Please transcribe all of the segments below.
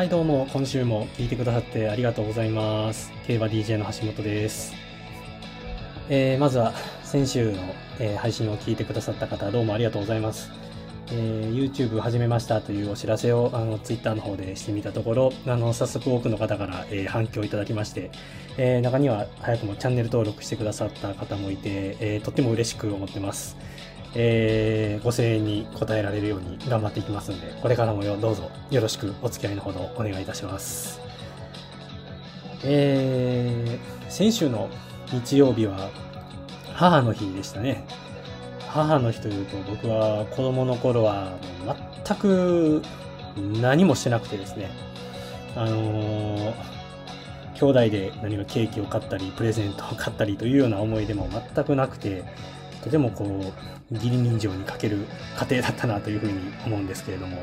はいどうも、今週も聞いてくださってありがとうございます。競馬 DJ の橋本です。えーまずは先週の、えー配信を聞いてくださった方どうもありがとうございます。えー YouTube 始めましたというお知らせをあの Twitter の方でしてみたところ、あの早速多くの方から、え反響いただきまして、え中には早くもチャンネル登録してくださった方もいて、えとっても嬉しく思ってます。えーご声援に応えられるように頑張っていきますので、これからもよどうぞよろしくお付き合いのほどお願いいたします。えー先週の日曜日は母の日でしたね。母の日というと僕は子供の頃は全く何もしてなくてですね、あのー兄弟で何かケーキを買ったり、プレゼントを買ったりというような思い出も全くなくて、とてもこう、義理人情に欠ける家庭だったなというふうに思うんですけれども、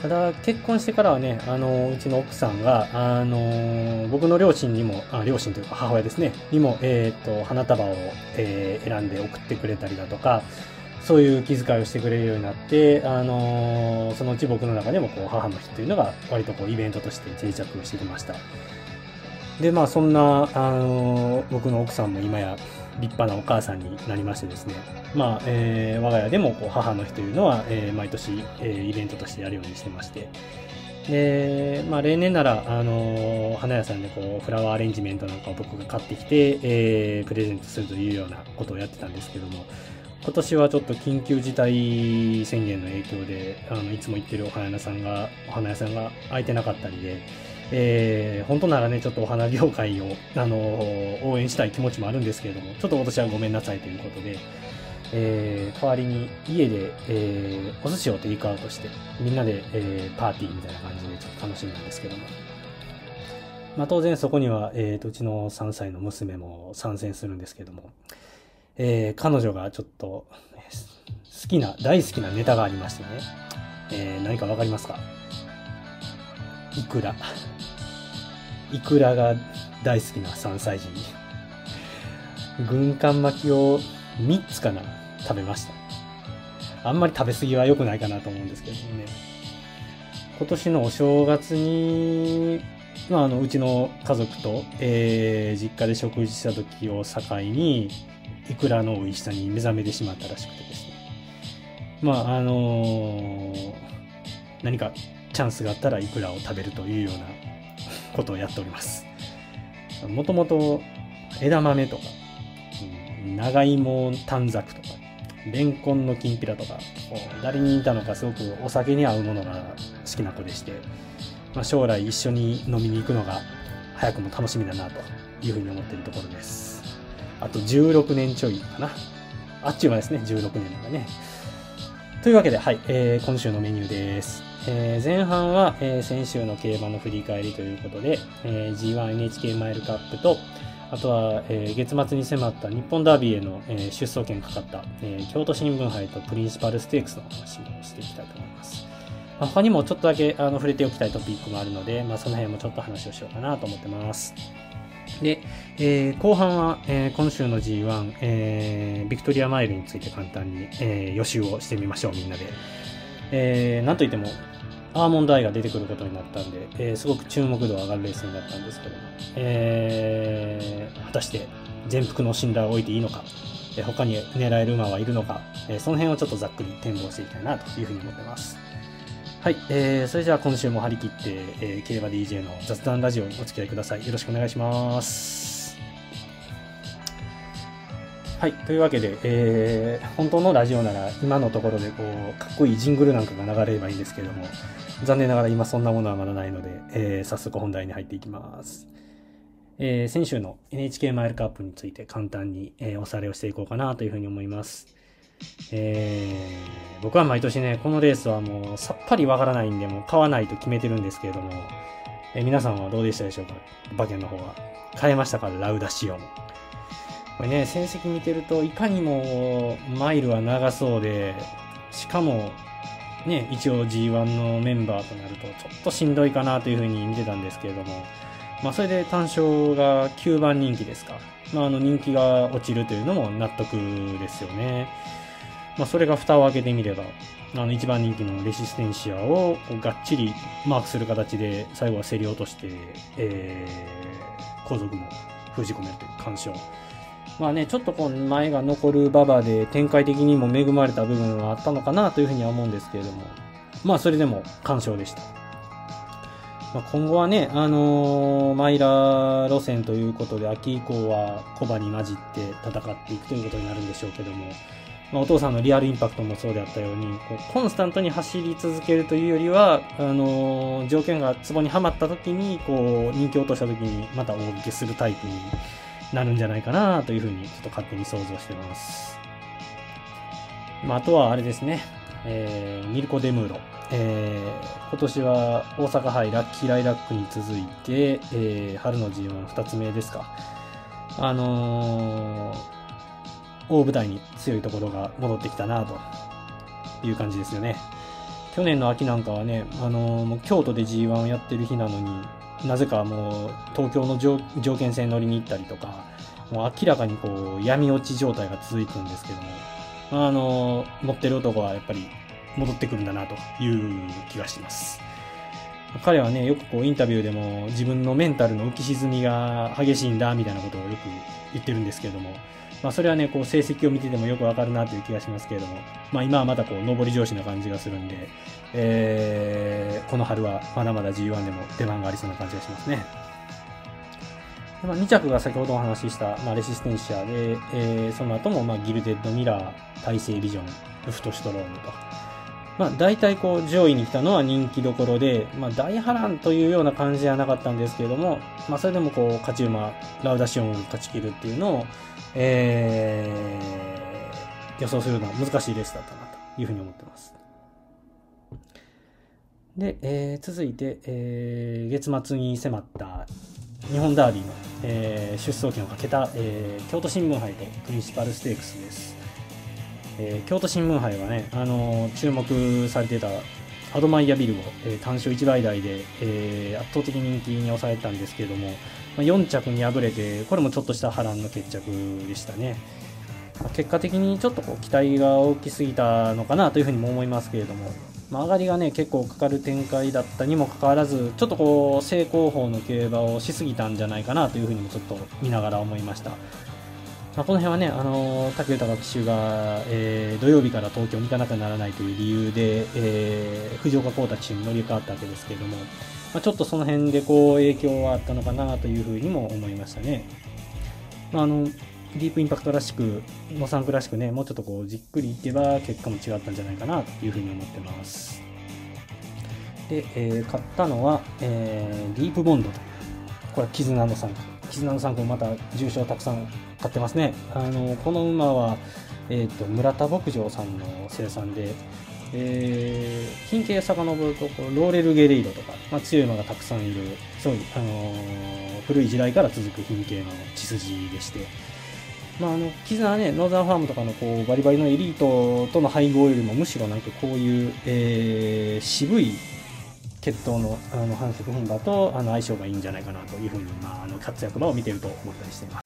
ただ結婚してからはね、あの、うちの奥さんが、あの、僕の両親にも、あ両親というか母親ですね、にも、えっ、と、花束を、えー選んで送ってくれたりだとか、そういう気遣いをしてくれるようになって、あのそのうち僕の中でもこう母の日というのが割とこうイベントとして定着してきました。で、まあそんな、あの僕の奥さんも今や立派なお母さんになりましてですね、まあ、えー我が家でもこう母の日というのは、えー毎年、えーイベントとしてやるようにしてまして、で、まあ例年なら、あの花屋さんでこうフラワーアレンジメントなんかを僕が買ってきて、えープレゼントするというようなことをやってたんですけども、今年はちょっと緊急事態宣言の影響で、あの、いつも行ってるお花屋さんが、お花屋さんが開いてなかったりで、えー本当ならね、ちょっとお花業界を、あの応援したい気持ちもあるんですけれども、ちょっと今年はごめんなさいということで、えー代わりに家で、えーお寿司をテイクアウトして、みんなで、えーパーティーみたいな感じでちょっと楽しみなんですけども。まあ当然そこには、えーと、うちの3歳の娘も参戦するんですけども、えー彼女がちょっと、好きな、大好きなネタがありましてね、えー何かわかりますか？イクラ。イクラが大好きな3歳児に。軍艦巻きを3つかな食べました。あんまり食べ過ぎは良くないかなと思うんですけどもね。今年のお正月に、まあ、あの、うちの家族と、えー実家で食事した時を境に、イクラの美味しさに目覚めてしまったらしくてですね。まあ、あのー何かチャンスがあったらイクラを食べるというようなことをやっております。もともと枝豆とか、長芋短冊とか、レンコンのきんぴらとか、誰に似たのかすごくお酒に合うものが好きな子でして、まあ、将来一緒に飲みに行くのが早くも楽しみだなというふうに思っているところです。あと16年ちょいかな。あっちゅう間ですね、16年がね。というわけで、はい、えー今週のメニューです。えー前半は、えー先週の競馬の振り返りということで、えー G1NHK マイルカップと、あとは、えー月末に迫った日本ダービーへの、えー出走権かかった、えー京都新聞杯とプリンシパルステークスの話をしていきたいと思います。まあ、他にもちょっとだけあの触れておきたいトピックもあるので、まあ、その辺もちょっと話をしようかなと思ってます。で、えー後半は、えー今週の G1、えービクトリアマイルについて簡単に、えー予習をしてみましょう、みんなで。えーなんといっても、アーモンドアイが出てくることになったんで、えーすごく注目度が上がるレースになったんですけども、えー果たして全幅の信頼を置いていいのか、えー他に狙える馬はいるのか、えーその辺をちょっとざっくり展望していきたいなというふうに思ってます。はい、えー、それじゃあ今週も張り切って、えー競馬 DJ の雑談ラジオにお付き合いください。よろしくお願いします。はい、というわけで、えー本当のラジオなら今のところでこう、かっこいいジングルなんかが流れればいいんですけども、残念ながら今そんなものはまだないので、えー早速本題に入っていきます。えー先週の NHK マイルカップについて簡単に、えーおさらいをしていこうかなというふうに思います。えー僕は毎年ね、このレースはもうさっぱりわからないんで、もう買わないと決めてるんですけれども、えー皆さんはどうでしたでしょうか？馬券の方は。買えましたか？ラウダシオン。これね、成績見てると、いかにもマイルは長そうで、しかも、ね、一応 G1 のメンバーとなると、ちょっとしんどいかなというふうに見てたんですけれども、まあ、それで単勝が9番人気ですか。まあ、あの人気が落ちるというのも納得ですよね。まあ、それが蓋を開けてみれば、あの、一番人気のレシステンシアをがっちりマークする形で、最後は競り落として、えー、後続も封じ込めるという干渉。まあね、ちょっとこう前が残る馬場で展開的にも恵まれた部分はあったのかなというふうには思うんですけれども、まあそれでも干渉でした。まあ、今後はね、あのー、マイラ路線ということで、秋以降はコバに混じって戦っていくということになるんでしょうけども、まあ、お父さんのリアルインパクトもそうであったように、こうコンスタントに走り続けるというよりは、あのー、条件がツボにはまった時に、こう、人気を落とした時にまた大受けするタイプになるんじゃないかなというふうに、ちょっと勝手に想像してます。まあ、あとはあれですね、えー、ミルコ・デムーロ。えー、今年は大阪杯ラッキーライラックに続いて、えー、春の G12 つ目ですか。あのー、大舞台に強いところが戻ってきたなという感じですよね。去年の秋なんかはね、あのー、もう京都で G1 をやってる日なのに、なぜかもう東京の条件戦乗りに行ったりとか、もう明らかにこう闇落ち状態が続いてるんですけども、あの、持ってる男はやっぱり戻ってくるんだなという気がします。彼はね、よくこうインタビューでも自分のメンタルの浮き沈みが激しいんだみたいなことをよく言ってるんですけども、まあそれはね、こう成績を見ててもよくわかるなという気がしますけれども、まあ今はまたこう上り調子な感じがするんで、えー、この春はまだまだ G1 でも出番がありそうな感じがしますね。まあ、2着が先ほどお話しした、まあ、レシステンシアで、えー、その後も、まあ、ギルデッドミラー、大西ビジョン、ルフトシュトロームと、まあ、大体こう上位に来たのは人気どころで、まあ、大波乱というような感じじゃなかったんですけれども、まあ、それでもこう勝ち馬ラウダシオンを勝ち切るっていうのを、えー、予想するのは難しいレースだったなというふうに思ってます。で、えー、続いて、えー、月末に迫った日本ダービーの、えー、出走権をかけた、えー、京都新聞杯とプリンシパルステークスです。えー、京都新聞杯はね、あのー、注目されてたアドマイヤビルを、えー、単勝1倍台で、え圧倒的人気に抑えたんですけれども、ま、4着に敗れて、これもちょっとした波乱の決着でしたね。ま、結果的にちょっとこう期待が大きすぎたのかなというふうにも思いますけれども、まあ、上がりがね結構かかる展開だったにもかかわらずちょっとこう正攻法の競馬をしすぎたんじゃないかなというふうにもちょっと見ながら思いました。まあ、この辺はね、あのー、竹豊騎手が、えー、土曜日から東京に行かなくならないという理由で、えー、藤岡幸太騎手に乗り換わったわけですけれども、まあ、ちょっとその辺でこう影響はあったのかなというふうにも思いましたね。まあ、あのディープインパクトらしく、モサンクらしくね、もうちょっとこうじっくりいけば結果も違ったんじゃないかなというふうに思ってます。で、えー、買ったのは、えー、ディープボンドという、これは絆の参考。絆の参考また重賞たくさん買ってますね。あのこの馬は、えーと、村田牧場さんの生産で、えー、品系遡るとこうローレル・ゲレイロとか、まあ、強い馬がたくさんいるそうい、あのー、古い時代から続く品系の血筋でして、まあ、あのキズナはねノーザンファームとかのこうバリバリのエリートとの配合よりもむしろなんかこういう、えー、渋い血統のあの繁殖牝馬とあの相性がいいんじゃないかなというふうに、まあ、あの活躍馬を見てると思ったりしています。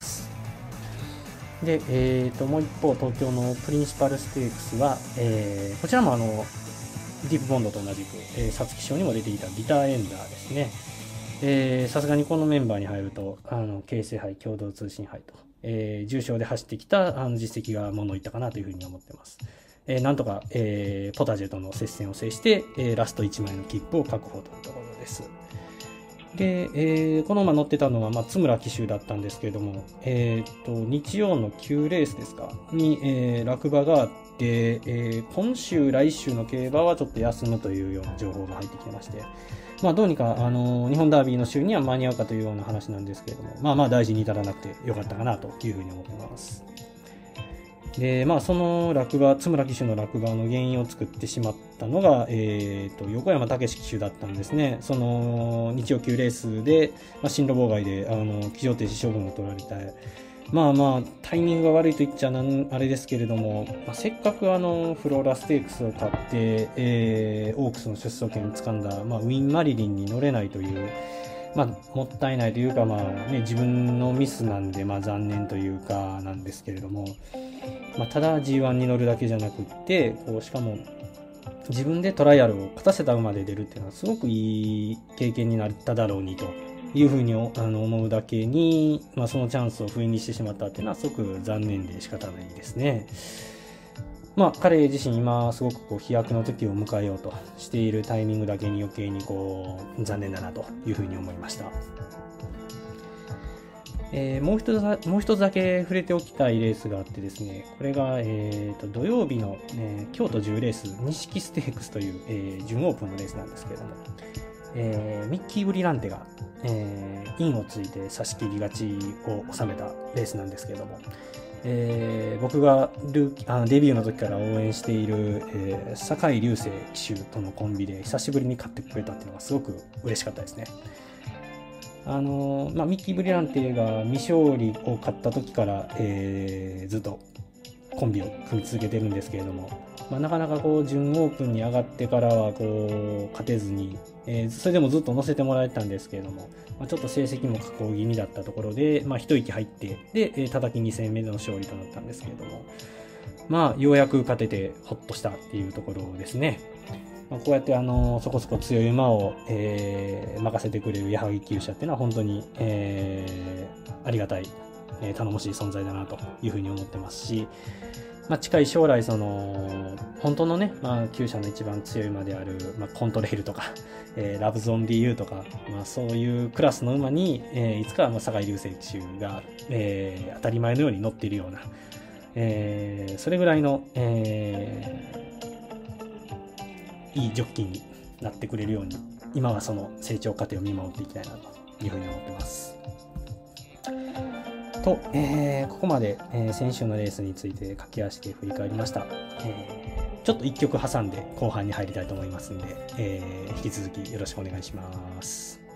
で、えーと、もう一方、東京のプリンシパルステークスは、えー、こちらもあのディープボンドと同じく、えー、皐月賞にも出ていたビターエンダーですね。さすがにこのメンバーに入ると、あの、京成杯、共同通信杯と、えー、重賞で走ってきたあの実績がものを言ったかなというふうに思ってます。えー、なんとか、えー、ポタジェとの接戦を制して、えー、ラスト1枚の切符を確保というところです。で、えー、この馬乗ってたのは、まあ、津村騎手だったんですけれども、えー、と日曜の9レースですか？に、えー、落馬があって、えー、今週、来週の競馬はちょっと休むというような情報が入ってきてまして、まあ、どうにか、あの日本ダービーの週には間に合うかというような話なんですけれども、まあまあ大事に至らなくてよかったかなというふうに思ってます。で、まあ、その落馬、津村騎手の落馬の原因を作ってしまったのが、えーと、横山武史騎手だったんですね。その日曜級レースで、まあ、進路妨害であの騎乗停止処分を取られた。まあまあ、タイミングが悪いと言っちゃなんあれですけれども、まあ、せっかくあのフローラステークスを買って、えー、オークスの出走権を掴んだ、まあ、ウィン・マリリンに乗れないという、まあ、もったいないというか、まあね、自分のミスなんで、まあ、残念というかなんですけれども、まあ、ただ G1 に乗るだけじゃなくってこうしかも自分でトライアルを勝たせた馬で出るっていうのはすごくいい経験になっただろうにというふうにあの思うだけに、まあ、そのチャンスを不意にしてしまったっていうのはすごく残念で仕方ないですね。まあ、彼自身今すごくこう飛躍の時を迎えようとしているタイミングだけに余計にこう残念だなというふうに思いました。えー、もう一つもう一つだけ触れておきたいレースがあってですね、これが、えーと、土曜日の、えー、京都10レース、錦ステークスという、えー、準オープンのレースなんですけれども、えー、ミッキー・ブリランテが、えー、インをついて差し切り勝ちを収めたレースなんですけれども、えー、僕がルあデビューの時から応援している、えー、酒井流星騎手とのコンビで久しぶりに勝ってくれたっていうのがすごく嬉しかったですね。あのまあ、ミッキー・ブリランテが未勝利を勝った時から、えー、ずっとコンビを組み続けてるんですけれども、まあ、なかなかこう準オープンに上がってからはこう勝てずに、えー、それでもずっと乗せてもらえたんですけれども、まあ、ちょっと成績も下降気味だったところで、まあ、一息入ってで、えー、叩き2戦目での勝利となったんですけれどもまあようやく勝ててほっとしたっていうところですね。まあ、こうやってあのそこそこ強い馬を、えー、任せてくれる矢作厩舎っていうのは本当に、えー、ありがたい、えー、頼もしい存在だなというふうに思ってますし、まあ、近い将来その本当のね、まあ、厩舎の一番強い馬である、まあ、コントレイルとか、えー、ラブゾン DU とか、まあ、そういうクラスの馬に、えー、いつかはまあ酒井流星騎手が、えー、当たり前のように乗っているような、えー、それぐらいの、えー、いいジョッキーになってくれるように今はその成長過程を見守っていきたいなというふうに思ってます。と、えー、ここまで、えー、先週のレースについて駆け足で振り返りました。えー、ちょっと1曲挟んで後半に入りたいと思いますんで、え引き続きよろしくお願いします。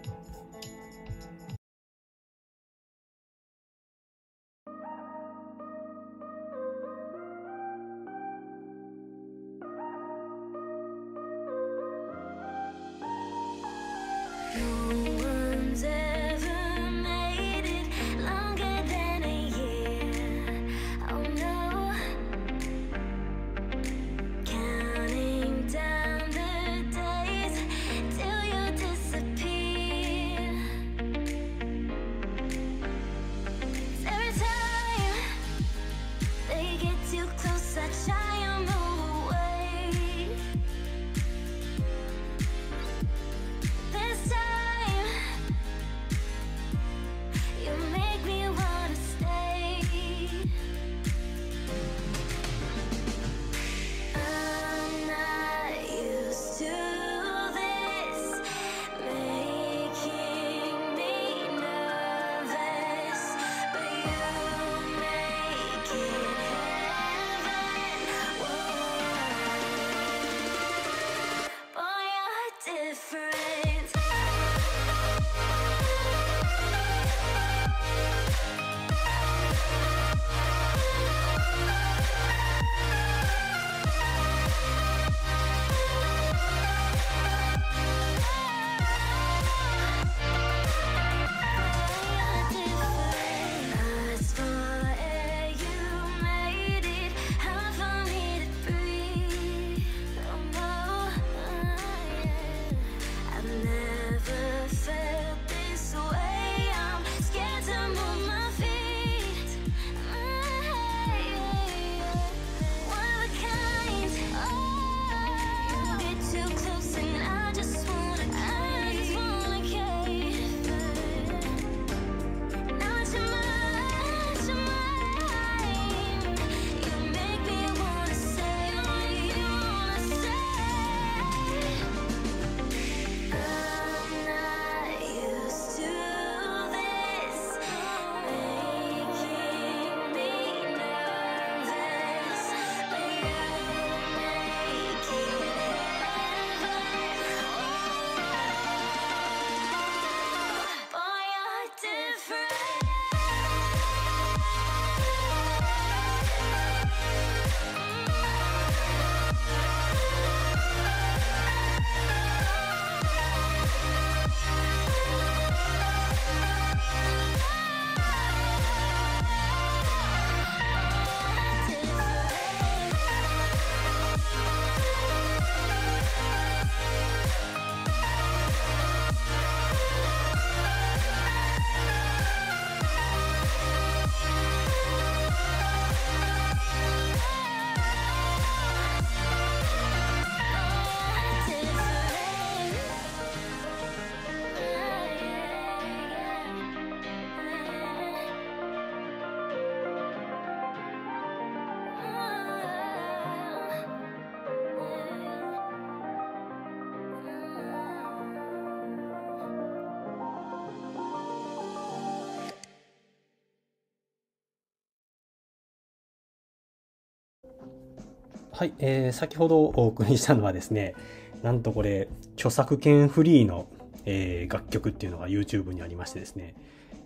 はい、えー、先ほどお送りしたのはですね、なんとこれ、著作権フリーの、えー、楽曲っていうのが YouTube にありましてですね、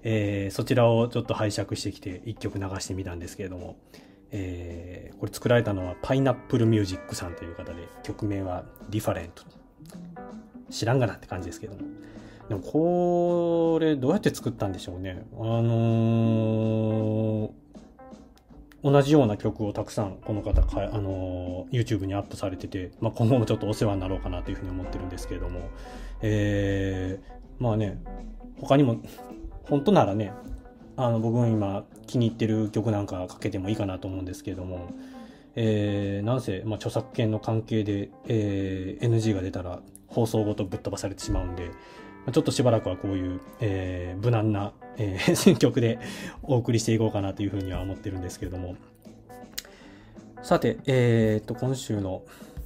えー、そちらをちょっと拝借してきて一曲流してみたんですけれども、えー、これ作られたのはパイナップルミュージックさんという方で、曲名はディファレント。知らんがなって感じですけども。でもこれどうやって作ったんでしょうね。あのー、同じような曲をたくさんこの方か、あのー、YouTube にアップされてて、まあ、今後もちょっとお世話になろうかなというふうに思ってるんですけれども、えー、まあね、他にも本当ならね、あの、僕も今気に入ってる曲なんかかけてもいいかなと思うんですけれども、えー、なんせ、まあ、著作権の関係で、えー、NG が出たら放送ごとぶっ飛ばされてしまうんで、ちょっとしばらくはこういう、えー、無難な、えー、選曲でお送りしていこうかなというふうには思ってるんですけれども。さて、えー、っと、今週の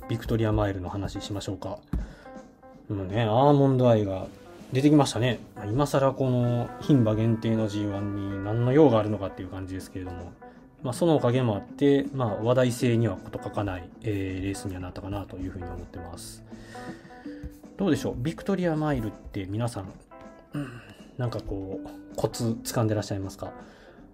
ビクトリアマイルの話しましょうか。うんね、アーモンドアイが出てきましたね。今更この牝馬限定の G1 に何の用があるのかっていう感じですけれども、まあ、そのおかげもあって、まあ、話題性にはこと書かない、えー、レースにはなったかなというふうに思ってます。どうでしょう？ビクトリアマイルって皆さん、うん、なんかこう、コツ掴んでらっしゃいますか？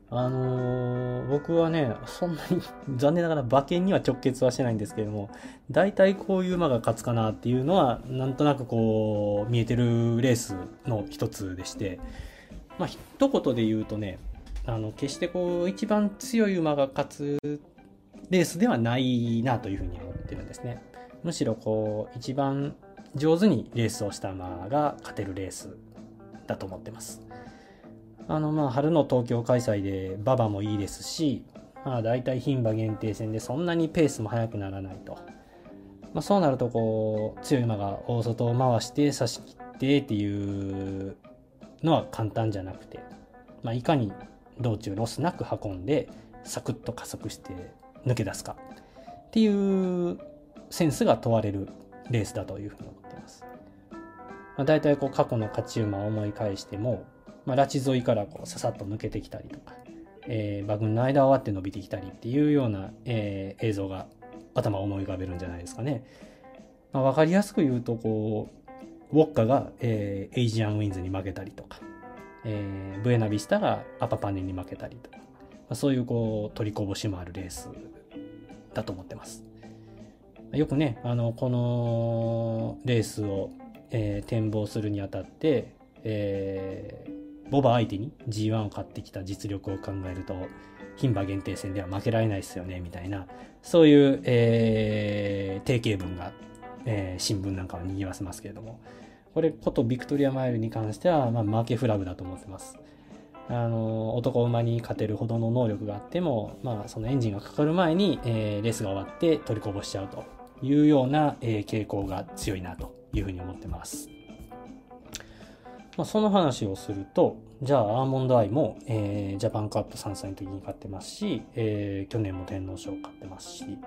あのー、僕はね、そんなに残念ながら馬券には直結はしてないんですけれども、大体こういう馬が勝つかなっていうのは、なんとなくこう、見えてるレースの一つでして、まあ、一言で言うとね、あの、決してこう、一番強い馬が勝つレースではないなというふうに思ってるんですね。むしろこう、一番上手にレースをした馬が勝てるレースだと思ってます。あの、まあ、春の東京開催で馬場もいいですし、まあ、大体牝馬限定戦でそんなにペースも速くならないと。まあ、そうなると、こう、強い馬が大外を回して差し切ってっていうのは簡単じゃなくて、まあ、いかに道中ロスなく運んで、サクッと加速して抜け出すかっていうセンスが問われるレースだというふうにま。あ、大体こう過去の勝ち馬を思い返しても、まあ、ラチ沿いからこうささっと抜けてきたりとか、えー、馬群の間を割って伸びてきたりっていうような、えー、映像が頭を思い浮かべるんじゃないですかね。まあ、分かりやすく言うとこうウォッカが、えー、エイジアンウィンズに負けたりとか、えー、ブエナビスタがアパパネに負けたりとか、まあ、そういうこう取りこぼしもあるレースだと思ってます。よくね、あの、このレースを、えー、展望するにあたって、えー、ボバ相手に G1 を買ってきた実力を考えると、牝馬限定戦では負けられないですよね、みたいな、そういう、えー、定型文が、えー、新聞なんかを賑わせますけれども、これ、ことビクトリアマイルに関しては、まあ、負けフラグだと思ってます。あの、男馬に勝てるほどの能力があっても、まあ、そのエンジンがかかる前に、えー、レースが終わって取りこぼしちゃうというような、えー、傾向が強いなというふうに思ってます。まあ、その話をすると、じゃあアーモンドアイも、えー、ジャパンカップ3歳の時に買ってますし、えー、去年も天皇賞を買ってますし、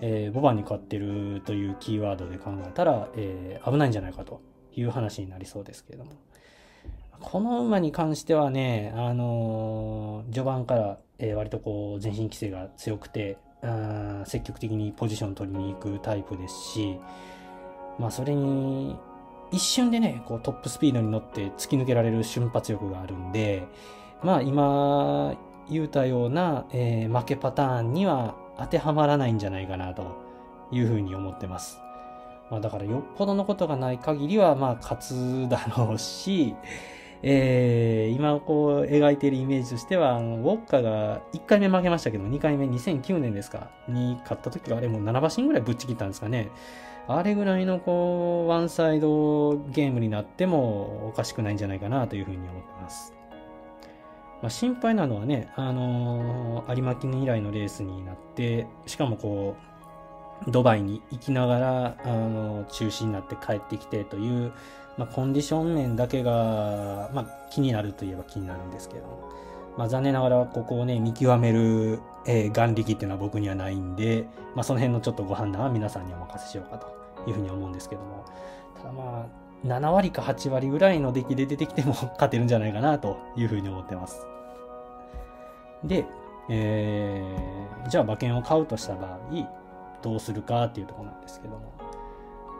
えー、ボバに買ってるというキーワードで考えたら、えー、危ないんじゃないかという話になりそうですけれども。この馬に関してはね、あのー、序盤から、えー、割とこう、前進規制が強くて、あ積極的にポジション取りに行くタイプですし、まあそれに、一瞬でね、こうトップスピードに乗って突き抜けられる瞬発力があるんで、まあ今言うたような、えー、負けパターンには当てはまらないんじゃないかなというふうに思ってます。まあだからよっぽどのことがない限りはまあ勝つだろうし、えー、今こう描いているイメージとしては、ウォッカが1回目負けましたけど、2回目2009年ですかに勝った時はあれもう7馬身ぐらいぶっちぎったんですかね。あれぐらいのこう、ワンサイドゲームになってもおかしくないんじゃないかなというふうに思ってます。まあ、心配なのはね、あのー、有馬記念以来のレースになって、しかもこう、ドバイに行きながら、あのー、中止になって帰ってきてという、まあ、コンディション面だけが、まあ、気になるといえば気になるんですけども、まあ、残念ながらここをね、見極める、えー、眼力っていうのは僕にはないんで、まあ、その辺のちょっとご判断は皆さんにお任せしようかというふうに思うんですけども、ただまあ、7割か8割ぐらいの出来で出てきても 勝てるんじゃないかなというふうに思ってます。で、えー、じゃあ馬券を買うとした場合、どうするかっていうとこなんですけども、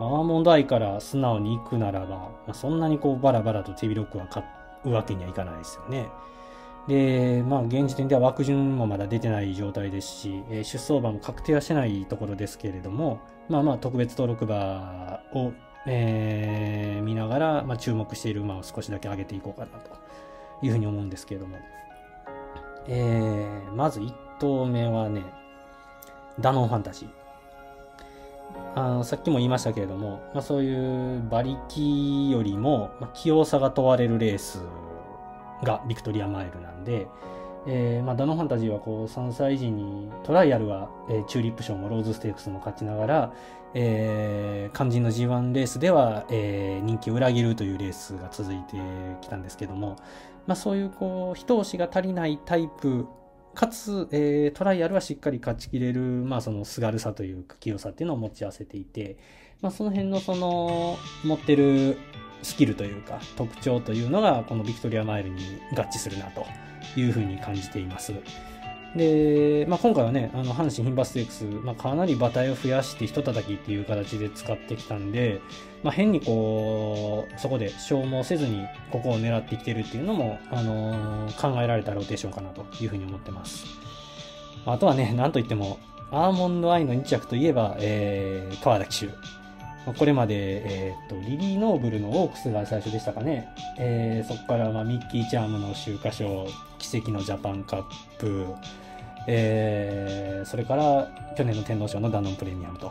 アーモンドアイから素直に行くならば、まあ、そんなにこうバラバラと手広くは買うわけにはいかないですよね。で、まあ、現時点では枠順もまだ出てない状態ですし、えー、出走馬も確定はしてないところですけれども、まあまあ、特別登録馬を、えー、見ながら、まあ、注目している馬を少しだけ上げていこうかなというふうに思うんですけれども、えー、まず1頭目はね、ダノンファンタジー。あのさっきも言いましたけれども、まあ、そういう馬力よりも、まあ、器用さが問われるレースがビクトリアマイルなんで、えー、まあ、ダノンファンタジーはこう3歳児にトライアルは、えー、チューリップ賞もローズステークスも勝ちながら、えー、肝心の G1 レースでは、えー、人気を裏切るというレースが続いてきたんですけども、まあ、そういうこう一押しが足りないタイプかつ、えー、トライアルはしっかり勝ちきれる、まあ、そのすがるさというか清さっていうのを持ち合わせていて、まあ、その辺のその持ってるスキルというか特徴というのがこのビクトリアマイルに合致するなというふうに感じています。で、まあ、今回はね、あの阪神牝馬ステークス、まあ、かなり馬体を増やしてひと叩きっていう形で使ってきたんで、まあ、変にこう、そこで消耗せずにここを狙ってきてるっていうのも、あのー、考えられたローテーションかなというふうに思ってます。あとはね、なんといっても、アーモンドアイの2着といえば、えー、川田騎手。これまで、えー、っと、リリー・ノーブルのオークスが最初でしたかね。えー、そこから、まあ、ミッキー・チャームの秋華賞、キセキのジャパンカップ、えー、それから去年の天皇賞のダノンプレミアムと、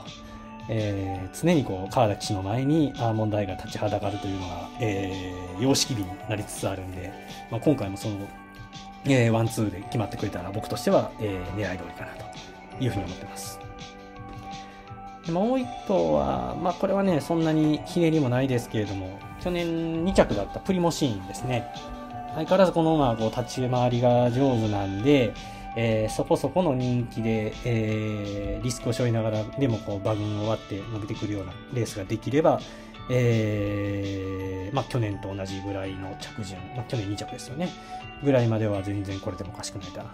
えー、常にこう川田騎士の前にアーモンドアイが立ちはだかるというのが、えー、様式美になりつつあるんで、まあ、今回もその、えー、ワンツーで決まってくれたら僕としては、えー、狙い通りかなというふうに思ってます。もう一頭は、まあこれはね、そんなにひねりもないですけれども、去年2着だったプリモシーンですね。相変わらずこの馬はこう立ち回りが上手なんで、えー、そこそこの人気で、えー、リスクを背負いながらでもこう馬群を割って伸びてくるようなレースができれば、えー、まあ去年と同じぐらいの着順、まあ去年2着ですよね、ぐらいまでは全然これでもおかしくないか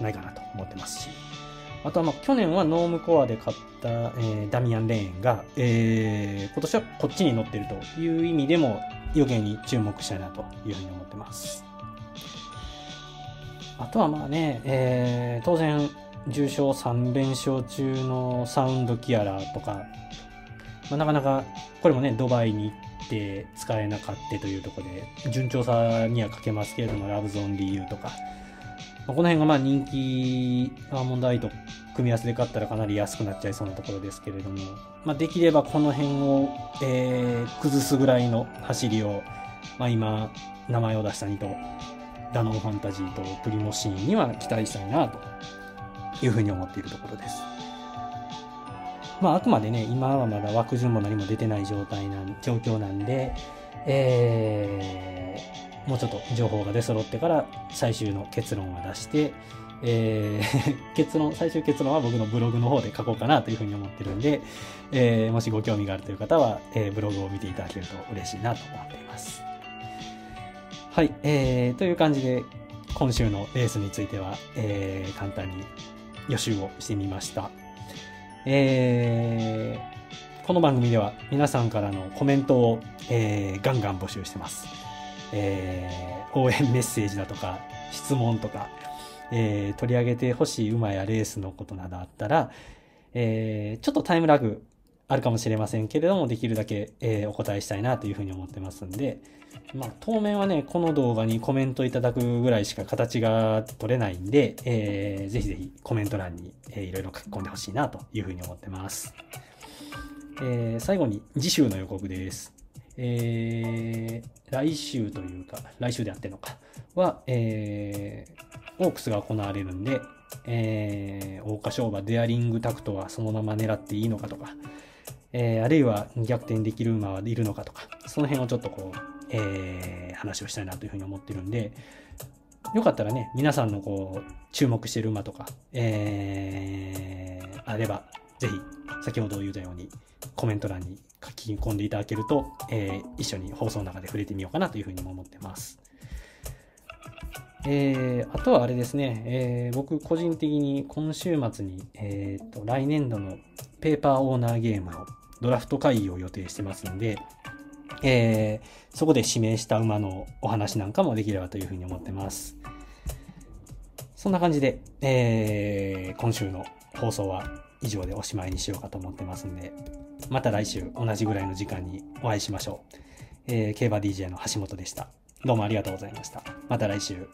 ないかなと思ってますし、あとはまあ去年はノームコアで買った、えー、ダミアン・レーンが、えー、今年はこっちに乗ってるという意味でも余計に注目したいなというふうに思ってます。あとはまあね、えー、当然、重賞3連勝中のサウンドキアラとか、まあ、なかなか、これもね、ドバイに行って使えなかったというところで、順調さには欠けますけれども、ラブゾーン理由とか、まあ、この辺がまあ人気アーモンドアイと組み合わせで買ったらかなり安くなっちゃいそうなところですけれども、まあ、できればこの辺を、えー、崩すぐらいの走りを、まあ、今、名前を出した2と、ダノンファンタジーとプリモシーンには期待したいなというふうに思っているところです。まあ、あくまでね、今はまだ枠順も何も出てない状態な状況なんで、えー、もうちょっと情報が出揃ってから最終の結論を出して、えー、結論、最終結論は僕のブログの方で書こうかなというふうに思ってるんで、えー、もしご興味があるという方は、えー、ブログを見ていただけると嬉しいなと思っています。はい、えー、という感じで、今週のレースについては、えー、簡単に予習をしてみました。えー、この番組では皆さんからのコメントを、えー、ガンガン募集してます。えー、応援メッセージだとか、質問とか、えー、取り上げてほしい馬やレースのことなどあったら、えー、ちょっとタイムラグあるかもしれませんけれども、できるだけ、え、お答えしたいなというふうに思ってますんで、まあ、当面はね、この動画にコメントいただくぐらいしか形が取れないんで、えー、ぜひぜひコメント欄に、えー、いろいろ書き込んでほしいなというふうに思ってます。えー、最後に次週の予告です。えー、来週というか、来週であってんのか、は、えー、オークスが行われるんで、えー、桜花賞馬デアリングタクトはそのまま狙っていいのかとか、えー、あるいは逆転できる馬はいるのかとか、その辺をちょっとこう、えー、話をしたいなというふうに思ってるんで、よかったらね、皆さんのこう、注目してる馬とか、えー、あれば、ぜひ、先ほど言ったように、コメント欄に書き込んでいただけると、えー、一緒に放送の中で触れてみようかなというふうにも思ってます。えー、あとはあれですね、えー、僕個人的に今週末に、えーと、来年度のペーパーオーナーゲームのドラフト会議を予定してますんで、えー、そこで指名した馬のお話なんかもできればというふうに思ってます。そんな感じで、えー、今週の放送は以上でおしまいにしようかと思ってますんで、また来週同じぐらいの時間にお会いしましょう。えー、競馬 DJ の橋本でした。どうもありがとうございました。また来週。